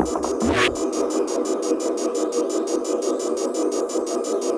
ハハハハ